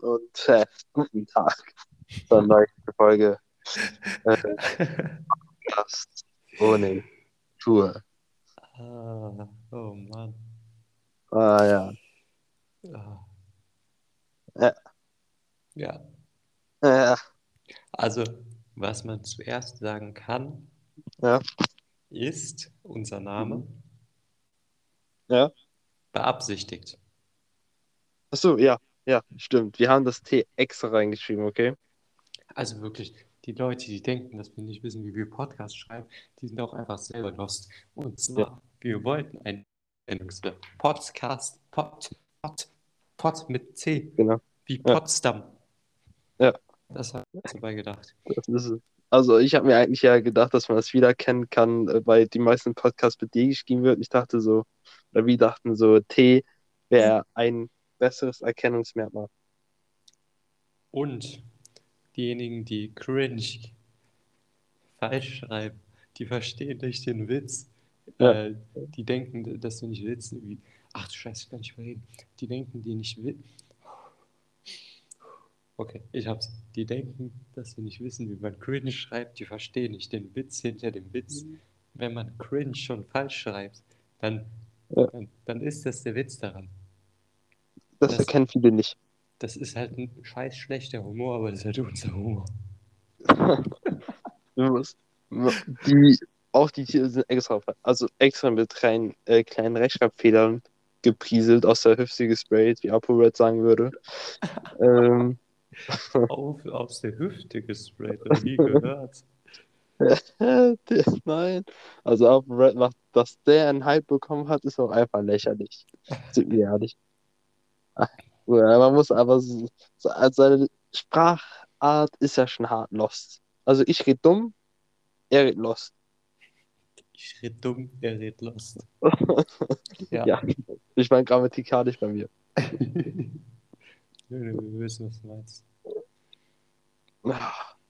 und äh, guten Tag zur neuen Folge äh, ohne Tour. Ah, oh Mann. Ah ja. Ah. Ja. Ja, Ja, also was man zuerst sagen kann, ja, ist unser Name ja. beabsichtigt. Achso, ja, ja, stimmt. Wir haben das T extra reingeschrieben, okay? Also wirklich, die Leute, die denken, dass wir nicht wissen, wie wir Podcasts schreiben, die sind auch einfach selber lost. Und zwar, wir wollten ein Podcast, Pod, Pod, Pod mit C, Genau. wie Ja. Potsdam. Ja. Das habe ich dabei gedacht. Also ich habe mir eigentlich ja gedacht, dass man das wiedererkennen kann, äh, weil die meisten Podcasts mit D geschrieben wird. Ich dachte so, oder wir dachten so, T wäre ein besseres Erkennungsmerkmal. Und diejenigen, die cringe falsch schreiben, die verstehen nicht den Witz. Ja. Äh, die denken, dass wir nicht wissen, wie. Ach du Scheiße, ich kann nicht mehr reden. Die denken, die nicht wissen. Okay, ich hab's. Die denken, dass wir nicht wissen, wie man cringe schreibt. Die verstehen nicht den Witz hinter dem Witz. Wenn man cringe schon falsch schreibt, dann, Ja. dann, dann ist das der Witz daran. Das, Das- erkennen viele nicht. Das ist halt ein scheiß schlechter Humor, aber das ist halt unser Humor. Die, auch die Tiere sind extra, also extra mit kleinen, äh, kleinen Rechtschreibfehlern geprieselt, aus der Hüfte gesprayt, wie ApoRed sagen würde. ähm, Auf, aus der Hüfte gesprayt, oder nie gehört. nein, also ApoRed macht, dass der einen Hype bekommen hat, ist auch einfach lächerlich. Sind wir ehrlich. Man muss aber so, so, also seine Sprachart ist ja schon hart lost. Also ich red dumm, er redet lost. Ich red dumm, er red lost. Ja. Ja, ich meine grammatikalisch bei mir. Wir wissen, was du meinst.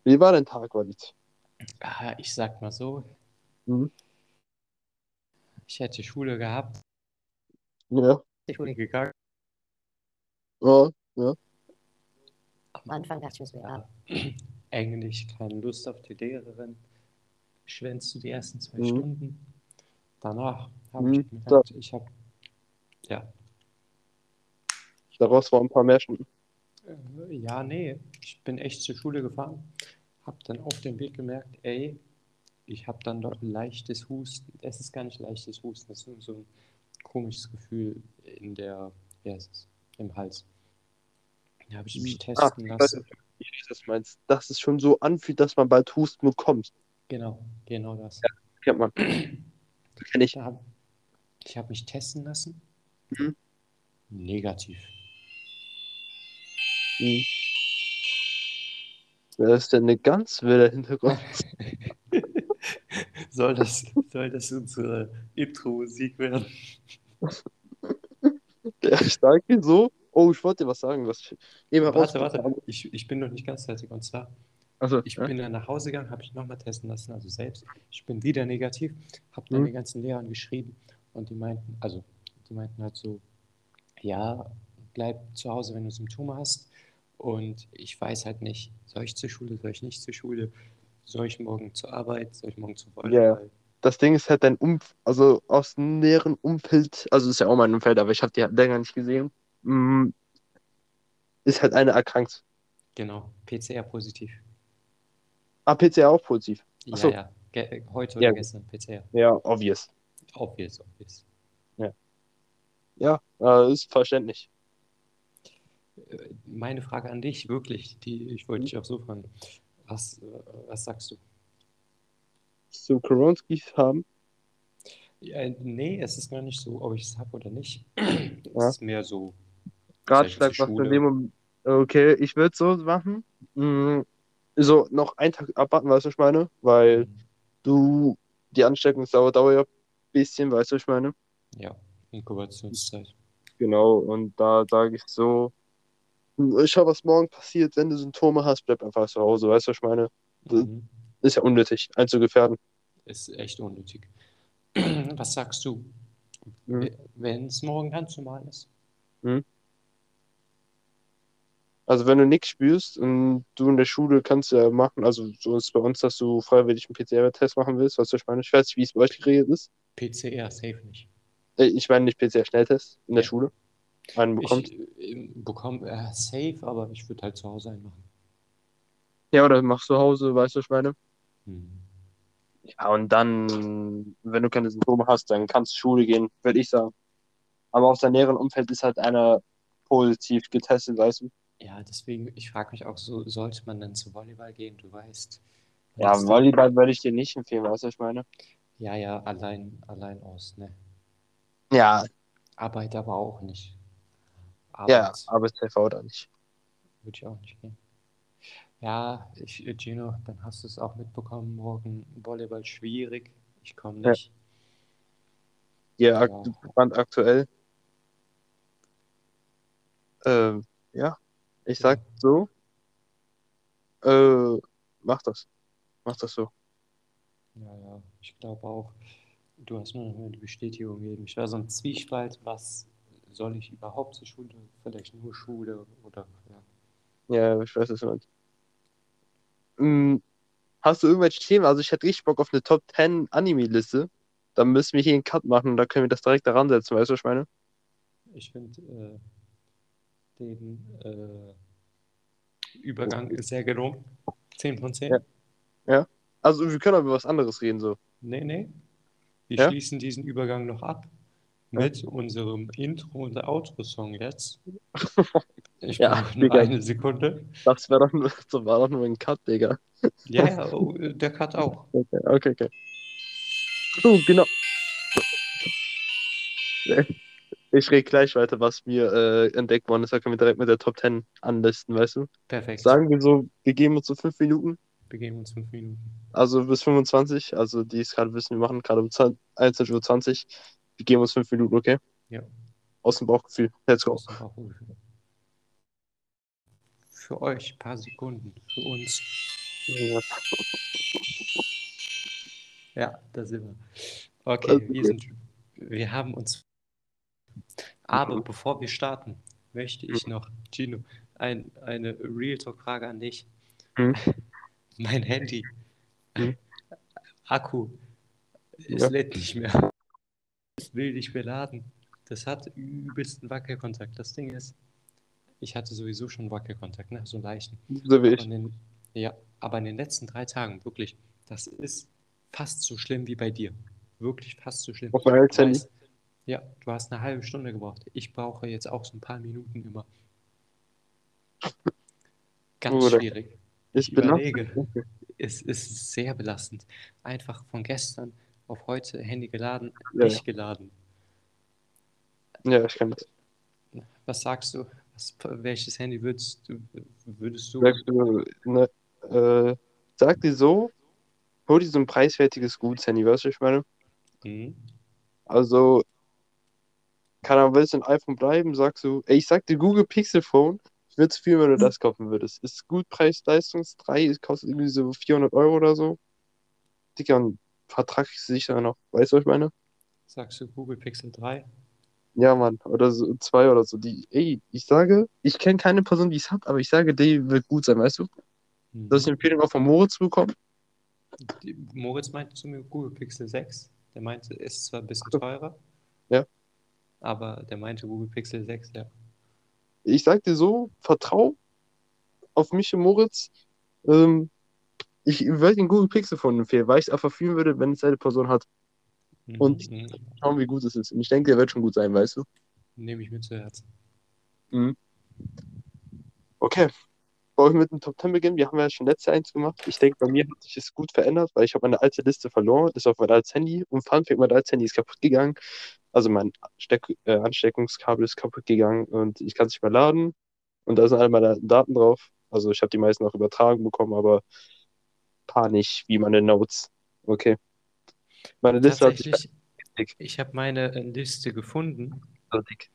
Wie war dein Tag, Walid? Ah, ich sag mal so, Mhm. ich hätte Schule gehabt, Ja. die Schule gegangen. Ja, ja. Am Anfang dachte ich mir so, ja, Eigentlich keine Lust auf die Lehrerin. Schwänzt du die ersten zwei Mhm. Stunden. Danach habe Mhm, ich gemerkt, ich habe, ja, Daraus waren ein paar mehr Stunden. Äh, Ja, nee, ich bin echt zur Schule gefahren, habe dann auf dem Weg gemerkt, ey, ich habe dann doch leichtes Husten. Es ist gar nicht leichtes Husten, es ist nur so ein komisches Gefühl in der, wie heißt es, im Hals. Da habe ich mich testen weiß, lassen. ich weiß, was du meinst. Dass es schon so anfühlt, dass man bald Husten bekommt. Genau, genau das. Kennt man. Kenn ich. Ich habe mich testen lassen. Mhm. Negativ. Mhm. Da ist denn eine ganz wilde Hintergrund. soll, das, soll das unsere Intro-Musik werden? Der Starke so. Oh, ich wollte dir was sagen, was ich eben Warte, warte, ich, ich bin noch nicht ganz fertig. Und zwar, Also, ich ja? bin dann nach Hause gegangen, habe ich nochmal testen lassen, also selbst. Ich bin wieder negativ, habe dann Mhm. den ganzen Lehrern geschrieben und die meinten, also, die meinten halt so, ja, bleib zu Hause, wenn du Symptome hast. Und ich weiß halt nicht, soll ich zur Schule, soll ich nicht zur Schule, soll ich morgen zur Arbeit, soll ich morgen zum Volleyball? Das Ding ist halt dein Umf also aus dem näheren Umfeld, also ist ja auch mein Umfeld, aber ich habe die halt länger nicht gesehen, mm, ist halt eine erkrankt. Genau, PCR positiv. Ah, PCR auch positiv. Ja, Ach so. ja, Ge heute Ja. oder gestern PCR. Ja, obvious. Obvious, obvious. Ja, äh, ist verständlich. Äh, Meine Frage an dich, wirklich, die, ich wollte dich auch so fragen. Was, äh, was sagst du? Zu Koronskis haben. Ja, nee, es ist gar nicht so, ob ich es habe oder nicht. Es Ja. ist mehr so, Ratschlag, was du in dem Moment. Okay, ich würde so machen. Mm, So, noch einen Tag abwarten, weißt du, was ich meine? Weil du, die Ansteckungsdauer dauert ja ein bisschen, weißt du, was ich meine? ja, Inkubationszeit. Genau, und da sage ich so, schau, was morgen passiert, wenn du Symptome hast, bleib einfach zu Hause, weißt du, was ich meine? Mhm. Ist ja unnötig, einzugefährden. Ist echt unnötig. Was sagst du, Mhm. wenn es morgen ganz normal ist? Also wenn du nichts spürst und du in der Schule kannst ja machen, also so ist es bei uns, dass du freiwillig einen PCR-Test machen willst, was ich meine. Ich weiß nicht, wie es bei euch geregelt ist. PCR, safe nicht. Äh, Ich meine nicht PCR-Schnelltest in der Ja. Schule. Einen bekommt. Ich äh, bekomme äh, safe, aber ich würde halt zu Hause einen machen. Ja, oder machst du zu Hause, weißt du, was ich meine? Mhm. Ja, und dann, wenn du keine Symptome hast, dann kannst du Schule gehen, würde ich sagen. Aber aus deinem näheren Umfeld ist halt einer positiv getestet, weißt du? Ja, deswegen, ich frage mich auch so, sollte man dann zu Volleyball gehen? Du weißt. Ja, Volleyball würde ich dir nicht empfehlen, weißt du, was ich meine? Ja, ja, allein, allein aus, ne? Ja, Arbeit aber auch nicht. ja, Arbeit Arbeits-TV da nicht. würde ich auch nicht gehen. Ja, ich, äh, Gino, dann hast du es auch mitbekommen, morgen Volleyball schwierig. Ich komme Ja. nicht. Ja, Ja. Brand aktuell. Ähm, ja, ich sag Ja. so. Äh, mach das. Mach das so. Ja, ja, ich glaube auch. Du hast mir noch die Bestätigung gegeben. Ich war so ein Zwiespalt, was soll ich überhaupt zur Schule? Vielleicht nur Schule oder ja. Ja, ich weiß, was du Hm, hast du irgendwelche Themen? Also ich hätte richtig Bock auf eine Top 10 Anime-Liste. Dann müssen wir hier einen Cut machen und dann können wir das direkt daran setzen, weißt du, was ich meine? Ich finde äh, den äh, Übergang ist sehr gelungen. 10 von 10. Ja. Also wir können aber über was anderes reden, so. Nee, nee. Wir Ja? schließen diesen Übergang noch ab mit unserem Intro- und Outro-Song jetzt. Ich Ja, brauche nur eine Sekunde. Das wäre doch nur, das war doch nur ein Cut, Digga. Ja, ja, oh, der Cut auch. Okay, okay, okay. So, genau. Ich rede gleich weiter, was mir äh, entdeckt worden ist. Da können wir direkt mit der Top 10 anlisten, weißt du? Perfekt. Sagen wir so, wir geben uns so fünf Minuten, Wir geben uns fünf Minuten. also bis 25. Also die es gerade wissen, wir machen gerade um 21.20 Uhr. Wir geben uns fünf Minuten, okay? Ja. Aus dem Bauchgefühl. Let's go. Aus dem Bauchgefühl. Für euch ein paar Sekunden. Für uns. Ja. Ja, da sind wir. Okay, Also, wir sind. Wir haben uns. Aber bevor wir starten, möchte ich noch, Gino, ein, eine Real Talk-Frage an dich. Mhm. Mein Handy. Mhm. Akku. Es Ja. lädt nicht mehr. Es will nicht mehr laden. Das hat übelsten Wackelkontakt. Das Ding ist, ich hatte sowieso schon Wackelkontakt, ne? so einen leichten. So wie Aber ich. in den, ja, aber in den letzten drei Tagen, wirklich, das ist fast so schlimm wie bei dir. Wirklich fast so schlimm. Auf mein Handy? ja, du hast eine halbe Stunde gebraucht. Ich brauche jetzt auch so ein paar Minuten immer. Ganz Bruder, schwierig. Ich belastend. überlege. Es ist sehr belastend. Einfach von gestern auf heute Handy geladen, Ja, nicht geladen. Ja, ich kann das. Was sagst du? Was, welches Handy würdest du, würdest du Sagst du, ne, äh, sag dir so, hol dir so ein preiswertiges Gutshandy, weißt du, was ich meine? Mhm. Also, kann aber willst du ein iPhone bleiben, sagst du, ey, ich sag dir Google Pixel Phone, ich würde es fühlen, wenn du das kaufen würdest. Ist gut Preis-Leistungs 3, kostet irgendwie so 400 Euro oder so. Dicker, und Vertrag sich dann noch, weißt du, was ich meine? Sagst du Google Pixel 3? Ja, Mann, oder so zwei oder so. Die, ey, ich sage, ich kenne keine Person, die es hat, aber ich sage, die wird gut sein, weißt du? Mhm. Das ist eine Empfehlung auch von Moritz bekommen. Die- Moritz meinte zu mir Google Pixel 6. Der meinte, es ist zwar ein bisschen teurer. Ja. Aber der meinte Google Pixel 6, ja. Ich sag dir so, vertrau auf mich und Moritz. Ähm, ich würde den Google Pixel Phone empfehlen, weil ich es einfach fühlen würde, wenn es eine Person hat. Mhm, Und- mhm. Schauen, wie gut es ist. Und ich denke, der wird schon gut sein, weißt du? Nehme ich mir zu Herzen. Okay. Wollen wir mit dem Top 10 beginnen? Wir haben ja schon letzte eins gemacht. Ich denke, bei mir hat sich es gut verändert, weil ich habe meine alte Liste verloren. Das ist auf mein altes Handy. Und Fun Fact, mein altes Handy ist kaputt gegangen. Also mein Steck äh, Ansteckungskabel ist kaputt gegangen und ich kann es nicht mehr laden. Und da sind alle meine Daten drauf. Also ich habe die meisten auch übertragen bekommen, aber nicht, wie meine Notes. Okay. Meine Liste hat sich ich habe meine äh, Liste gefunden. so dick.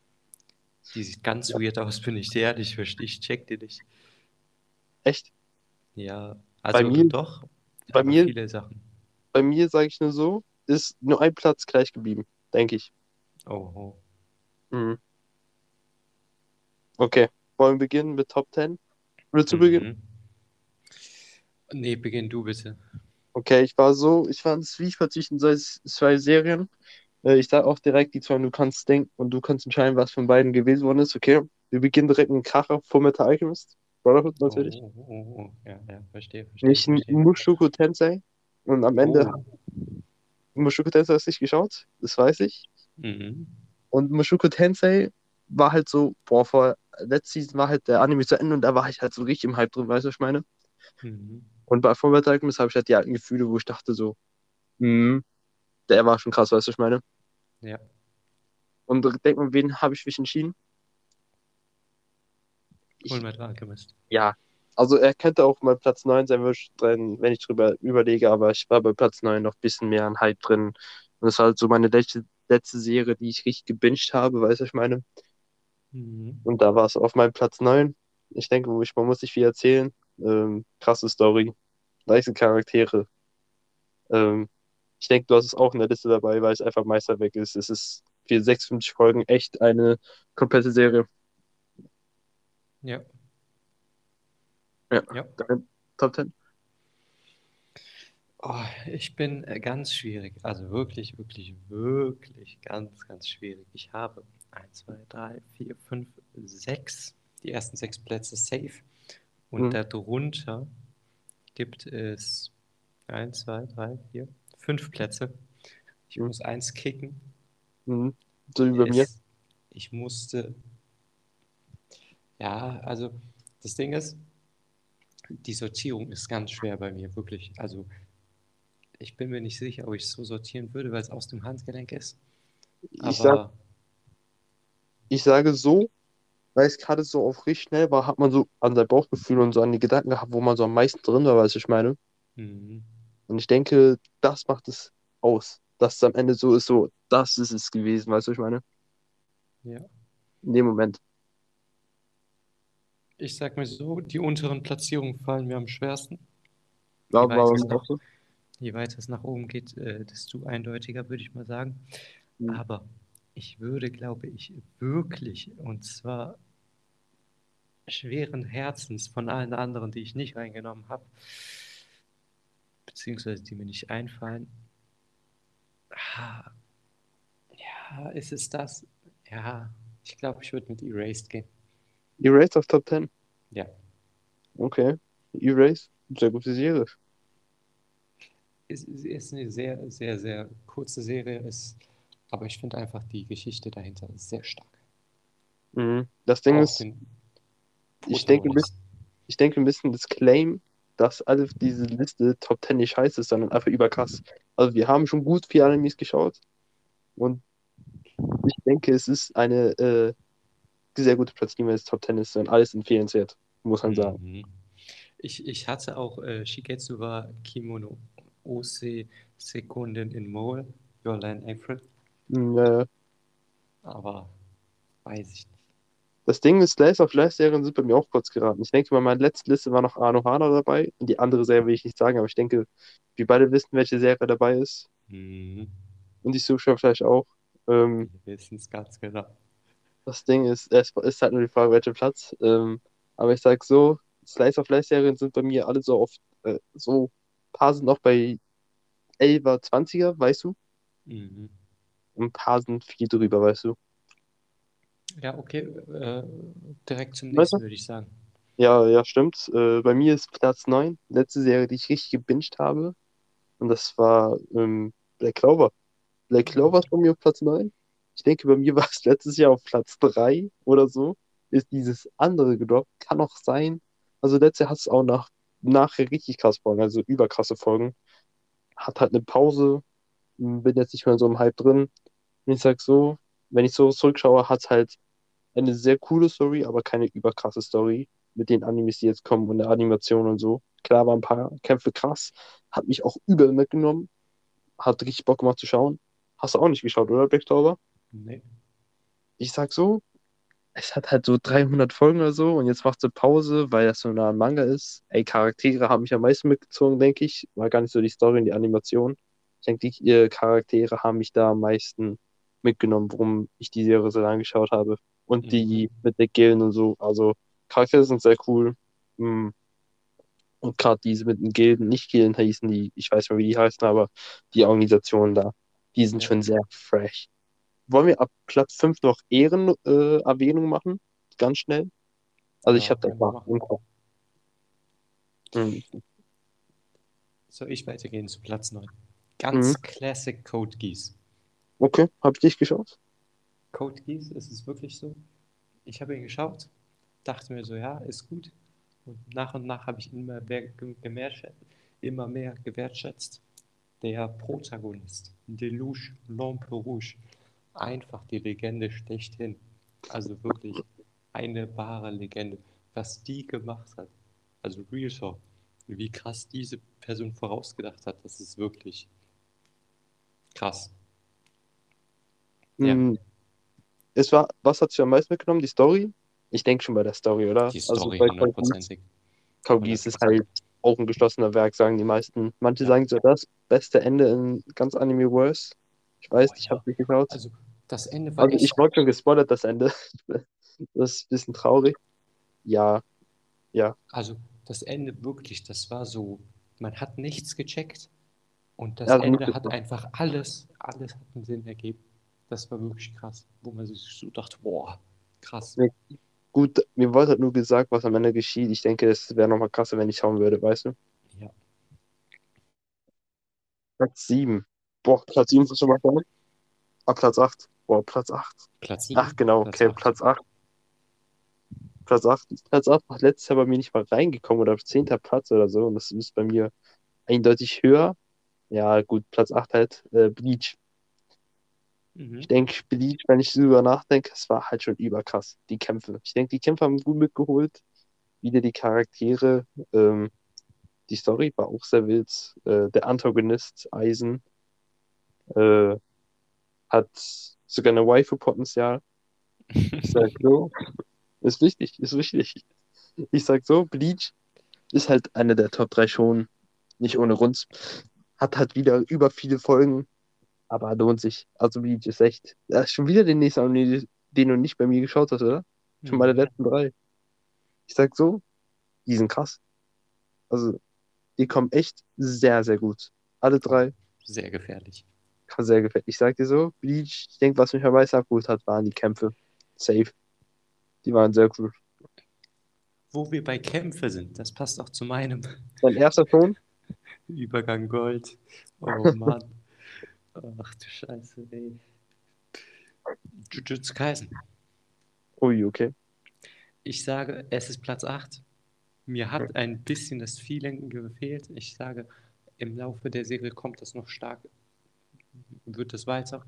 Die sieht ganz weird aus, bin ich dir ehrlich. Ich ich check dir nicht. Echt? Ja, also mir- doch. bei mir- viele Sachen. Bei mir, sage ich nur so, ist nur ein Platz gleich geblieben, denke ich. Oh. Mhm. Okay, wollen wir beginnen mit Top 10? Willst du beginnen? Nee, beginn du bitte. Okay, ich war so, ich war ein Zwiespalt zwischen zwei, zwei Serien. Äh, Ich sag auch direkt die zwei, du kannst denken und du kannst entscheiden, was von beiden gewesen worden ist. Okay, wir beginnen direkt mit dem Kracher Fullmetal Alchemist. Brotherhood natürlich. Oh, oh, oh, oh. Ja, ja, verstehe, verstehe, Nicht verstehe. Mushoku Tensei. Und am Ende, Oh. Mushoku Tensei hast du nicht geschaut, das weiß ich. Mhm. Und Mushoku Tensei war halt so, boah, vor letzter Season war halt der Anime zu Ende und da war ich halt so richtig im Hype drin, weißt du, was ich meine? Mhm. Und bei Fullmetal Alchemist habe ich halt die alten Gefühle, wo ich dachte so, hm, der war schon krass, weißt du, was ich meine? Ja. Und denk mal, wen habe ich mich entschieden? Ich, Fullmetal Alchemist. ja, also er könnte auch mal Platz 9 sein, wenn ich drin- wenn ich drüber überlege, aber ich war bei Platz 9 noch ein bisschen mehr an Hype drin. Und das war halt so meine letzte, letzte Serie, die ich richtig gebinged habe, weißt du, was ich meine? Mhm. Und da war es auf meinem Platz 9. Ich denke, man muss nicht viel erzählen. Ähm, krasse Story, nice Charaktere. Ähm, ich denke, du hast es auch in der Liste dabei, weil es einfach Meisterwerk ist. Es ist für 56 Folgen echt eine komplette Serie. Ja. Ja, Ja. Top 10. Oh, ich bin äh, ganz schwierig. Also wirklich, wirklich, wirklich ganz, ganz schwierig. Ich habe 1, 2, 3, 4, 5, 6. Die ersten sechs Plätze safe. Und Mhm. darunter gibt es 1, 2, 3, 4, 5 Plätze. Ich Mhm. muss eins kicken. Mhm. So wie bei mir. Ich musste. Ja, also das Ding ist, die Sortierung ist ganz schwer bei mir, wirklich. Also ich bin mir nicht sicher, ob ich es so sortieren würde, weil es aus dem Handgelenk ist. Ich, sag, Aber ich sage so, weil es gerade so auf richtig schnell war, hat man so an sein Bauchgefühl und so an die Gedanken gehabt, wo man so am meisten drin war, weißt du, ich meine. mhm, Und ich denke, das macht es aus. Dass es am Ende so ist, so, das ist es gewesen, weißt du, ich meine. ja. In dem Moment. Ich sag mir so, die unteren Platzierungen fallen mir am schwersten. War, Je war weiter bei es mir auch nach, so. je weiter es nach oben geht, äh, desto eindeutiger, würde ich mal sagen. Mhm. Aber ich würde, glaube ich, wirklich, und zwar schweren Herzens von allen anderen, die ich nicht reingenommen habe, beziehungsweise die mir nicht einfallen. Ah, Ja, ist es das? Ja, ich glaube, ich würde mit Erased gehen. Erased auf Top 10. Ja. Okay. Erased, sehr gute Serie. Es es ist eine sehr, sehr, sehr kurze Serie, ist, aber ich finde einfach die Geschichte dahinter sehr stark. Mhm. Das Ding Auch ist, den ich denke, Protagonisten. ich denke ein bisschen das Claim, dass alle diese Liste Top 10 nicht scheiße ist, sondern einfach überkrass. Also wir haben schon gut viele Animes geschaut und ich denke, es ist eine äh, sehr gute Platzierung, wenn es Top 10 ist und alles empfehlenswert, muss man sagen. Mhm. Ich, ich hatte auch äh, Shigetsu wa Kimono Ose Sekunden in Mole, Your Land April, Mhm, äh, aber weiß ich nicht. Das Ding ist, Slice of Life Serien sind bei mir auch kurz geraten. Ich denke, bei meiner letzten Liste war noch Arno Hana dabei und die andere Serie will ich nicht sagen, aber ich denke, wir beide wissen, welche Serie dabei ist Mhm. und die Zuschauer vielleicht auch. Ähm, Wir wissen es ganz genau. Das Ding ist, es ist halt nur die Frage, welcher Platz. Ähm, aber ich sag so, Slice of Life Serien sind bei mir alle so oft, äh, so, ein paar sind noch bei 11er, 20er, weißt du? Mhm. Und ein paar sind viel drüber, weißt du? Ja, okay, äh, direkt zum nächsten würde ich sagen. Ja, ja, stimmt. Äh, bei mir ist Platz 9, letzte Serie, die ich richtig gebinged habe. Und das war ähm, Black Clover. Black Clover ist bei mir auf Platz 9. Ich denke, bei mir war es letztes Jahr auf Platz 3 oder so. Ist dieses andere gedroppt. Kann auch sein. Also letztes Jahr hat es auch nach, nachher richtig krass Folgen, also überkrasse Folgen. Hat halt eine Pause. Bin jetzt nicht mehr so im Hype drin. Und ich sag so, wenn ich so zurückschaue, hat es halt eine sehr coole Story, aber keine überkrasse Story mit den Animes, die jetzt kommen und der Animation und so. Klar waren ein paar Kämpfe krass, hat mich auch übel mitgenommen, hat richtig Bock gemacht zu schauen. Hast du auch nicht geschaut, oder, Black Clover? Nee. Ich sag so, es hat halt so 300 Folgen oder so und jetzt macht sie Pause, weil das so nah an Manga ist. Ey, Charaktere haben mich am meisten mitgezogen, denke ich. War gar nicht so die Story und die Animation. Ich denke, die Charaktere haben mich da am meisten mitgenommen, warum ich die Serie so lange geschaut habe. Und die mit der Gillen und so. Also, Charaktere sind sehr cool. Mm. Und gerade diese mit den Gilden, nicht Gilden hießen die, ich weiß nicht wie die heißen, aber die Organisationen da, die sind schon sehr fresh. Wollen wir ab Platz 5 noch Ehrenerwähnung äh, machen? Ganz schnell. Also ich Ja, habe da machen. im Kopf. Mhm. Soll ich weitergehen zu Platz 9? Ganz Mhm. Classic Code Geass. Okay, habe ich dich geschaut? Code Geass, ist es wirklich so? Ich habe ihn geschaut, dachte mir so, ja, ist gut. Und nach und nach habe ich ihn immer mehr, immer mehr gewertschätzt. Der Protagonist, Deluge Lamperouge, einfach die Legende schlechthin. Also wirklich eine wahre Legende. Was die gemacht hat, also Real Talk, wie krass diese Person vorausgedacht hat, das ist wirklich krass. Ja. Mhm. Es war, was hat dich am meisten mitgenommen? Die Story? Ich denke schon bei der Story, oder? Die Also Story hundertprozentig. Geass ist halt auch ein geschlossener Werk, sagen die meisten. Manche Ja. sagen so das beste Ende in ganz Anime-Verse. Ich weiß, Oh, ich ja. habe nicht geschaut. Also das Ende war Also ich wurde schon gespoilert, das Ende. Das ist ein bisschen traurig. Ja, ja. Also das Ende wirklich, das war so, man hat nichts gecheckt und das Ja, Ende hat einfach alles, alles hat einen Sinn ergeben. Das war wirklich krass, wo man sich so dachte, boah, krass. Nee. Gut, mir wurde halt nur gesagt, was am Ende geschieht. Ich denke, es wäre nochmal krasser, wenn ich schauen würde, weißt du? Ja. Platz 7. Boah, Platz 7 ist schon mal vorne. Ah, Platz 8. Boah, Platz 8. Platz 7. Ach, genau, okay, acht. Platz 8. Platz 8. Platz 8 war letztes Jahr bei mir nicht mal reingekommen oder auf 10. Platz oder so. Und das ist bei mir eindeutig höher. Ja, gut, Platz 8 halt. Äh, Bleach. Mhm. Ich denke, Bleach, wenn ich drüber nachdenke, es war halt schon überkrass, die Kämpfe. Ich denke, die Kämpfe haben gut mitgeholt. Wieder die Charaktere. Ähm, die Story war auch sehr wild. Äh, der Antagonist, Eisen, äh, hat sogar eine Waifu-Potenzial. Ich sag so, ist wichtig, ist wichtig. Ich sag so, Bleach ist halt eine der Top 3 schon, nicht ohne Runz. Hat halt wieder über viele Folgen, aber lohnt sich. Also Bleach ist echt. Ja, ist schon wieder den nächsten Anime, den du nicht bei mir geschaut hast, oder? Schon meine letzten drei. Ich sag so, die sind krass. Also, die kommen echt sehr, sehr gut. Alle drei. Sehr gefährlich. Sehr gefällt. Ich sag dir so, Bleach, ich denke, was mich am meisten abgeholt hat, waren die Kämpfe. Safe. Die waren sehr cool. Wo wir bei Kämpfe sind, das passt auch zu meinem Mein erster Ton, Übergang Gold. Oh Mann. Ach du Scheiße, ey. Jujutsu Kaisen. ui, okay. Ich sage, es ist Platz 8. Mir hat ein bisschen das Feeling gefehlt. Ich sage, im Laufe der Serie kommt das noch stark, wird es weiter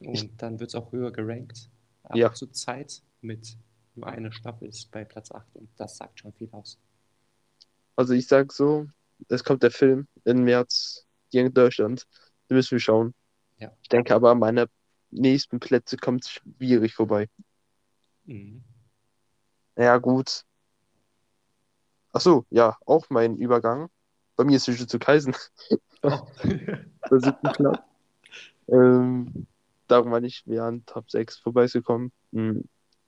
und dann wird es auch höher gerankt. Aber Ja. zur Zeit mit nur einer Staffel ist bei Platz 8 und das sagt schon viel aus. Also ich sag so, es kommt der Film im März hier in Deutschland. Den müssen wir schauen. Ja. Ich denke aber, meine nächsten Plätze kommt schwierig vorbei. Mhm. Ja, gut. Ach so, ja, auch mein Übergang. Bei mir ist Jujutsu Kaisen Oh. der siebten Platz. Ähm, darum war ich an Top 6 vorbeigekommen. Hm.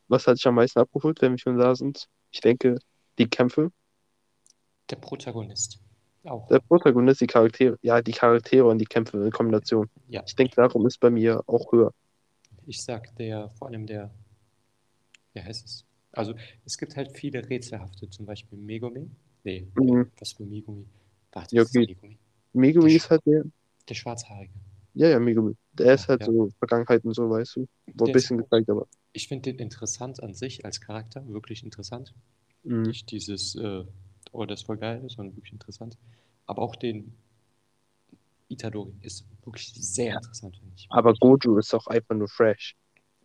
Was hat dich am meisten abgeholt, wenn wir schon da sind? Ich denke, die Kämpfe. Der Protagonist. Auch. Der Protagonist, die Charaktere. Ja, die Charaktere und die Kämpfe in Kombination. Ja, Ich denke, darum ist bei mir auch höher. ich sag der, vor allem der, wie heißt es? Also es gibt halt viele rätselhafte, zum Beispiel Megumi. Nee, Mhm. was für Megumi? Warte, Ja, was ist okay. Megumi? Megumi Die ist halt der. Der Schwarzhaarige. Ja, ja, Megumi. Der ist Ja, halt ja. so Vergangenheit und so, weißt du. Wurde ein Der ist- bisschen gezeigt, aber. Ich finde den interessant an sich als Charakter, wirklich interessant. Mhm. Nicht dieses, äh, oh, das ist voll geil, sondern wirklich interessant. Aber auch den Itadori ist wirklich sehr interessant, finde ich. Aber Gojo ist auch einfach nur fresh.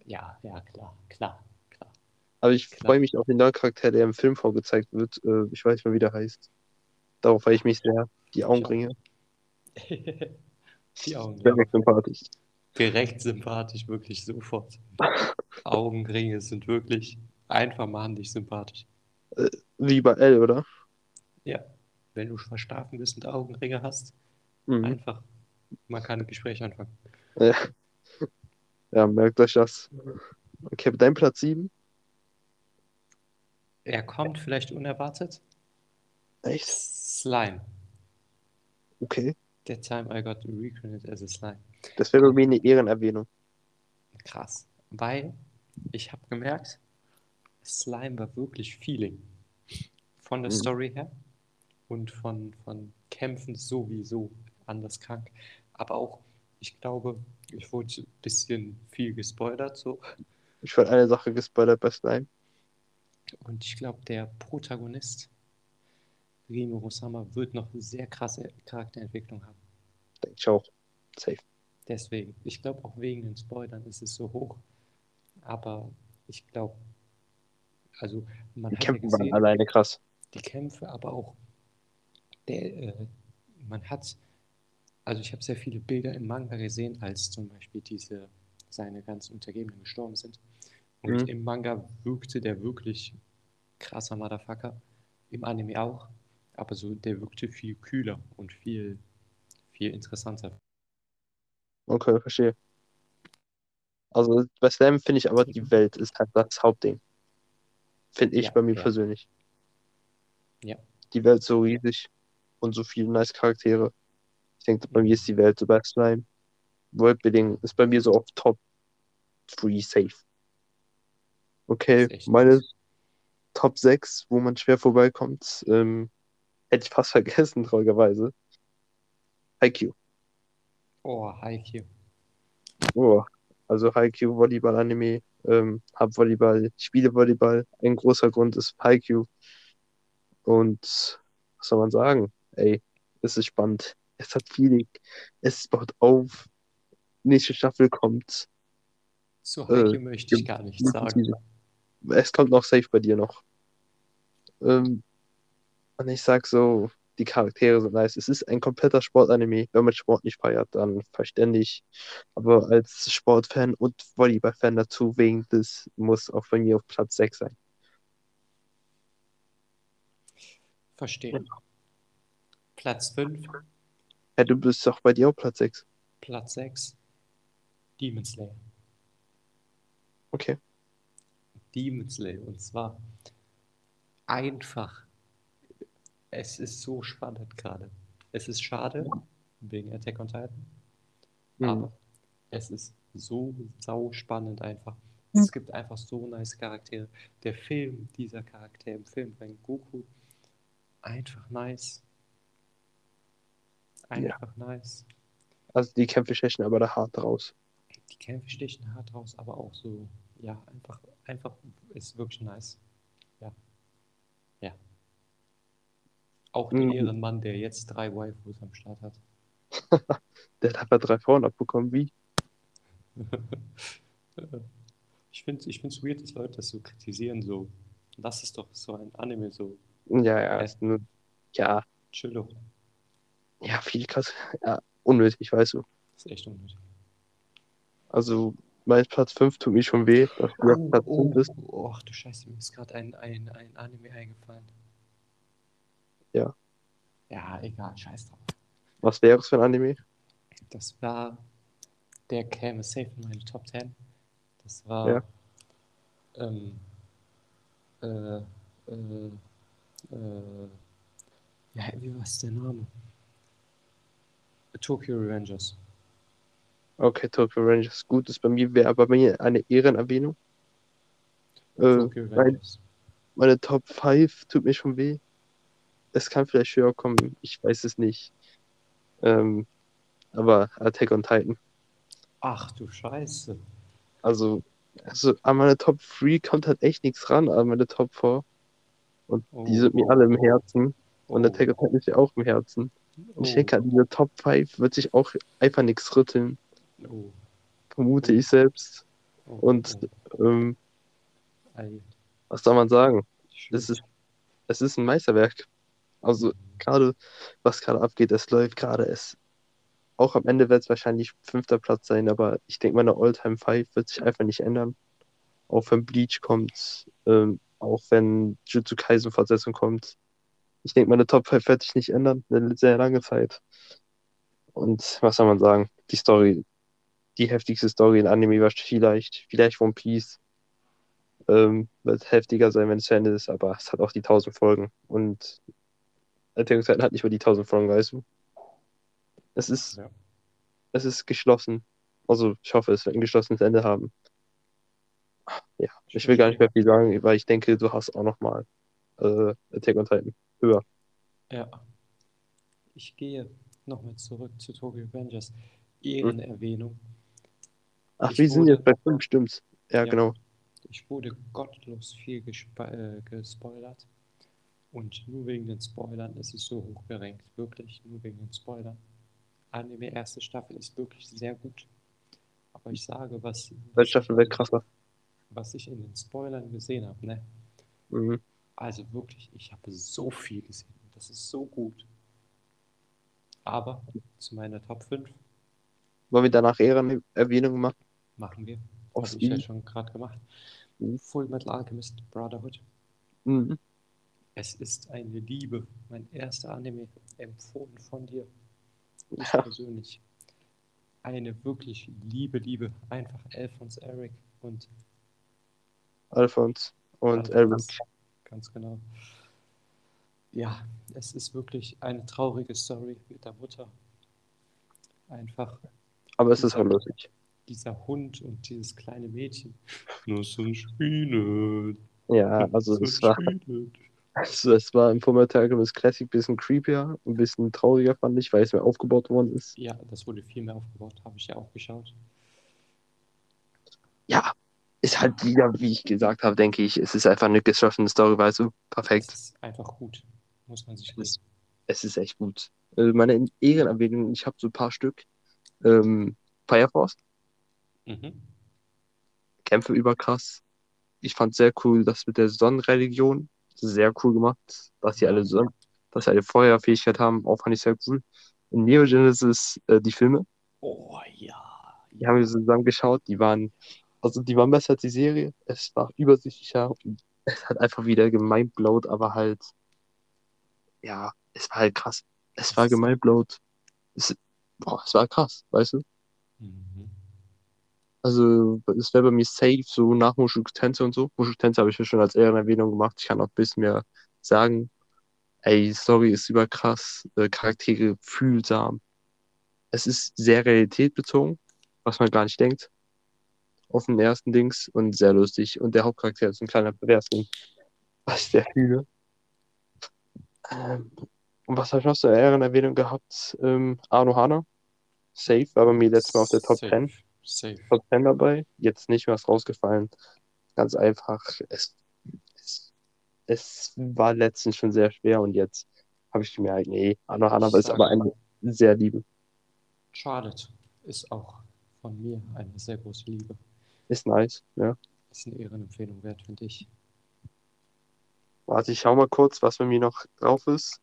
Ja, ja, klar, klar, klar. Aber ich freue mich auf den neuen Charakter, der im Film vorgezeigt wird. Äh, ich weiß nicht mehr, wie der heißt. Darauf freue ich mich sehr. Die Augenringe. Die Augen, Sehr ja. sympathisch. Direkt sympathisch, wirklich sofort. Augenringe sind wirklich einfach machen dich sympathisch. Wie bei L, oder? Ja, wenn du verschlafen bist und Augenringe hast, Mhm. einfach, man kann ein Gespräch anfangen. Ja. ja, merkt euch das. Okay, dein Platz 7? Er kommt vielleicht unerwartet, Echt? Slime. Okay. That time I got reincarnated as a slime. Das wäre mir eine Ehrenerwähnung. Krass. Weil ich habe gemerkt, Slime war wirklich Feeling. Von der Mhm. Story her und von, von Kämpfen sowieso anders krank. Aber auch, ich glaube, ich wurde ein bisschen viel gespoilert so. Ich wurde eine Sache gespoilert bei Slime. Und ich glaube, der Protagonist, Rimuru Sama, wird noch eine sehr krasse Charakterentwicklung haben. Denke ich auch. Safe. Deswegen, ich glaube auch wegen den Spoilern ist es so hoch. Aber ich glaube, also man Die hat ja Kämpfe waren gesehen, alleine krass. die Kämpfe, aber auch der, äh, man hat, also ich habe sehr viele Bilder im Manga gesehen, als zum Beispiel diese, seine ganzen Untergebenen gestorben sind. Und Mhm. im Manga wirkte der wirklich krasser Motherfucker, im Anime auch, aber so, der wirkte viel kühler und viel, viel interessanter. Okay, verstehe. Also bei Slam finde ich aber, die Welt ist halt das Hauptding. Finde ich Ja, bei mir ja. persönlich. Ja. Die Welt so riesig und so viele nice Charaktere. Ich denke, bei mir ist die Welt so bei Slime. Worldbuilding ist bei mir so auf Top 3 safe. Okay, meine. Top 6, wo man schwer vorbeikommt, ähm, hätte ich fast vergessen, traurigerweise. Haikyuu. Oh, Haikyuu. Oh, also Haikyuu, Volleyball-Anime, ähm, hab Volleyball, spiele Volleyball. Ein großer Grund ist Haikyuu. Und was soll man sagen? Ey, es ist spannend. Es hat Feeling. Es baut auf. Nächste Staffel kommt. Zu Äh, Haikyuu möchte ich gar nichts sagen. Es kommt noch safe bei dir noch. Ähm, und ich sag so, die Charaktere sind nice. Es ist ein kompletter Sportanime. Wenn man Sport nicht feiert, dann verständlich. Aber als Sportfan und Volleyballfan dazu, wegen des muss auch bei mir auf Platz 6 sein. Verstehe. Platz 5, Ja, du bist auch bei dir auf Platz 6. Platz 6, Demon Slayer. Okay. Demon Slayer. Und zwar einfach. Es ist so spannend gerade. Es ist schade wegen Attack on Titan, Mhm. aber es ist so sau spannend einfach. Es gibt einfach so nice Charaktere. Der Film, dieser Charakter im Film, Goku, einfach nice. Einfach nice. Also die Kämpfe stechen aber da hart raus. Die Kämpfe stechen hart raus, aber auch so, ja, einfach, einfach ist wirklich nice. Ja. Ja. Auch der Mhm. Ehrenmann, der jetzt drei Waifus am Start hat. Der hat aber drei Frauen abbekommen. Wie? ich finde ich es weird, dass Leute das so kritisieren, so, das ist doch so ein Anime, so, Ja, ja, Ja. nur, ja, chillo. Ja, viel krass. Ja, unnötig, weißt du. Das ist echt unnötig. Also, mein Platz 5 tut mir schon weh, dass du Oh, Platz oh, 5 bist. oh, ach du Scheiße, mir ist gerade ein, ein, ein Anime eingefallen. Ja. Ja, egal, scheiß drauf. Was wäre es für ein Anime? Das war, der käme safe in meine Top 10. Das war, Ja. ähm, äh, äh, äh, ja, wie war es der Name? Tokyo Revengers. Okay, Tokyo Rangers. Gut, ist bei mir, wäre aber bei mir eine Ehrenerwähnung. Äh, mein, Revengers. meine Top 5 tut mir schon weh. Es kann vielleicht höher kommen, ich weiß es nicht. Ähm, aber Attack on Titan. Ach du Scheiße. Also, also an meine Top 3 kommt halt echt nichts ran, an meine Top 4. Und die Oh, sind mir oh, alle im. Herzen. Und Oh, Attack on Titan ist ja auch im Herzen. Und ich oh, denke, an diese Top 5 wird sich auch einfach nichts rütteln. oh, Vermute Oh. ich selbst. oh, Und oh, ähm, was soll man sagen? Es ist, es ist ein Meisterwerk. Also gerade, was gerade abgeht, es läuft gerade. Es auch am Ende wird es wahrscheinlich fünfter Platz sein, aber ich denke, meine All-Time 5 wird sich einfach nicht ändern. Auch wenn Bleach kommt, ähm, auch wenn Jutsu Kaisen Fortsetzung kommt. Ich denke, meine Top 5 wird sich nicht ändern, eine sehr lange Zeit. Und was soll man sagen? Die Story, die heftigste Story in Anime war vielleicht, vielleicht One Piece. Ähm, wird heftiger sein, wenn es zu Ende ist, aber es hat auch die 1000 Folgen. Und Titan hat nicht mal die 1000 Folgen, weißt du? Es ist, Ja. es ist geschlossen. Also, ich hoffe, es wird ein geschlossenes Ende haben. Ja, ich will gar nicht mehr viel sagen, weil ich denke, du hast auch noch mal äh, Attack on Titan höher. Ja. Ich gehe nochmal zurück zu Tokyo Avengers. Ehrenerwähnung. Ach, Ich wir sind wurde- jetzt bei 5, stimmt's. Ja, Ja. genau. Ich wurde gottlos viel äh, gespoilert. Und nur wegen den Spoilern ist es so hoch gerankt. Wirklich, nur wegen den Spoilern. Anime erste Staffel ist wirklich sehr gut. Aber ich sage, was, was, Welche Staffel wird krasser? was ich in den Spoilern gesehen habe, ne? Mhm. Also wirklich, ich habe so viel gesehen. Das ist so gut. Aber zu meiner Top 5 Wollen wir danach Ehrenerwähnung machen? machen wir. Aus Habe ich ja schon gerade gemacht. Mhm. Full Metal Alchemist Brotherhood. Mhm. Es ist eine Liebe. Mein erster Anime empfohlen von dir. Ich Ja. persönlich. Eine wirklich Liebe, Liebe. Einfach Alphonse Eric und Alphons und Alphonse. Eric. Ganz genau. Ja, es ist wirklich eine traurige Story mit der Mutter. Einfach Aber es ist auch lustig. dieser Hund und dieses kleine Mädchen. Nur so ein Schwienet. Ja, also so es war, also es war im Alchemist Classic ein bisschen creepier, ein bisschen trauriger fand ich, weil es mehr aufgebaut worden ist. Ja, das wurde viel mehr aufgebaut, habe ich ja auch geschaut. Ja, ist halt wieder, wie ich gesagt habe, denke ich, es ist einfach eine geschlossene Story, du, Es perfekt. ist einfach gut. Muss man sich Es- geben. Es ist echt gut. Äh, Meine Ehrenerwähnungen, ich habe so ein paar Stück. Ähm, Fire Force, Mhm. Kämpfe überkrass. Ich fand sehr cool, das mit der Sonnenreligion. Sehr cool gemacht, dass sie alle so, dass sie alle Feuerfähigkeit haben. Auch fand ich sehr cool. In Neo Genesis, äh, die Filme, Oh ja. die haben wir zusammen geschaut. Die waren, also die waren besser als die Serie. Es war übersichtlicher. Es hat einfach wieder gemindblowt, aber halt, ja, es war halt krass. Es war gemindblowt. Es, boah, es war krass, weißt du? Mhm. Also, es wäre bei mir safe, so nach Mushoku Tensei und so. Mushoku Tensei habe ich ja schon als Ehrenerwähnung gemacht. Ich kann auch ein bisschen mehr sagen. Ey, Story ist überkrass. Äh, Charaktere fühlsam. Es ist sehr realitätsbezogen, was man gar nicht denkt. Auf den ersten Dings und sehr lustig. Und der Hauptcharakter ist ein kleiner Perversling. Was sehr fühle. Ähm, und was habe ich noch zur Ehrenerwähnung gehabt? Ähm, Arno Hana. Safe, war bei mir letztes Mal auf der Top Safe. 10. Safe. Top 10 dabei. Jetzt nicht was rausgefallen. Ganz einfach. Es, es, es war letztens schon sehr schwer und jetzt habe ich gemerkt, nee, Anno Hana Ich ist aber eine sehr liebe. Charlotte ist auch von mir eine sehr große Liebe. Ist nice, ja. Ist eine Ehrenempfehlung wert, finde ich. Warte, ich schau mal kurz, was bei mir noch drauf ist.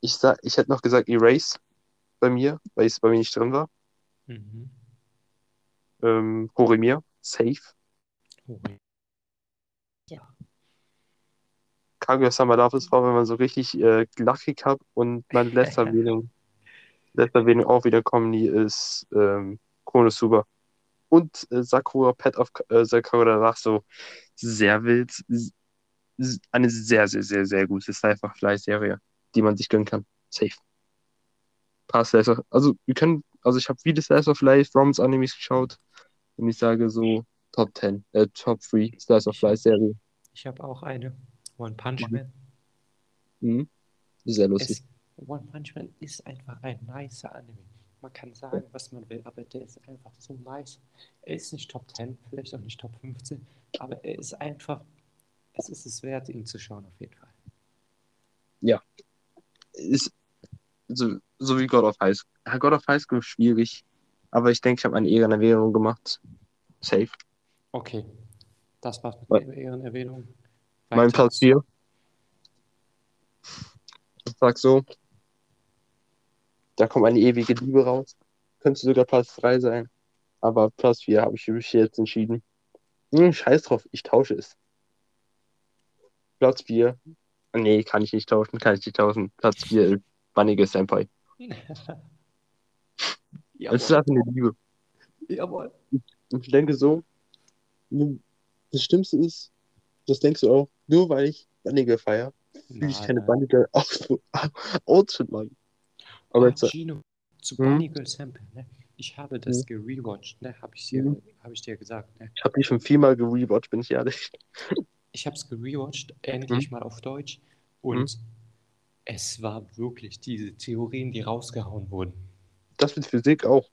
Ich sag, ich hätte noch gesagt Erase bei mir, weil es bei mir nicht drin war. Mhm. Ähm, Horemir, safe. Oh, Kaguya-sama darf es war, wenn man so richtig äh, lachig hat und meine letzte Erwähnung, letzte Erwähnung auch wieder Comedy ist ähm, Konosuba. Und äh, Sakura Pet of äh, Sakura war so sehr wild. Eine sehr, sehr, sehr, sehr gute Sci-Fi-Serie, die man sich gönnen kann. Safe. Paar Slice of, also wir können, also ich habe viele Slice of Life Romance Animes geschaut und ich sage so Top 10, äh, Top 3 Slice of Life Serie. Ich habe auch eine. One Punch Mhm. Man. Mhm. Sehr lustig. Es, One Punch Man ist einfach ein nicer Anime. Man kann sagen, was man will, aber der ist einfach so nice. Er ist nicht Top 10, vielleicht auch nicht Top 15, aber er ist einfach, es ist es wert, ihn zu schauen, auf jeden Fall. ist so, so wie God of High School. Ja, God of High School ist schwierig, aber ich denke, ich habe eine Ehrenerwähnung gemacht. Safe. Okay, das war's mit Mein- der Ehrenerwähnung. Mein Weiter Platz 4. Ich sag so, da kommt eine ewige Liebe raus. Könnte sogar Platz 3 sein. Aber Platz 4 habe ich mich jetzt entschieden. Hm, scheiß drauf, ich tausche es. Platz 4. Nee, kann ich nicht tauschen, kann ich nicht tauschen. Platz 4 ist Banige Senpai. Es ist Jawohl, einfach eine Liebe. jawohl. Ich denke so, das Schlimmste ist, das denkst du auch, nur weil ich Banige feier, fühle ich keine Girl Outfit, mag. Aber jetzt, Gino, zu Hm? Bunny Girl Sample, ne? Ich habe das gerewatcht, ne? Habe ich, dir- Mhm. hab ich dir gesagt, ne? ich habe die schon viermal gerewatcht, bin ich ehrlich. Ich habe es gerewatcht, Mhm. endlich mal auf Deutsch. Und es war wirklich diese Theorien, die rausgehauen wurden. Das mit Physik auch.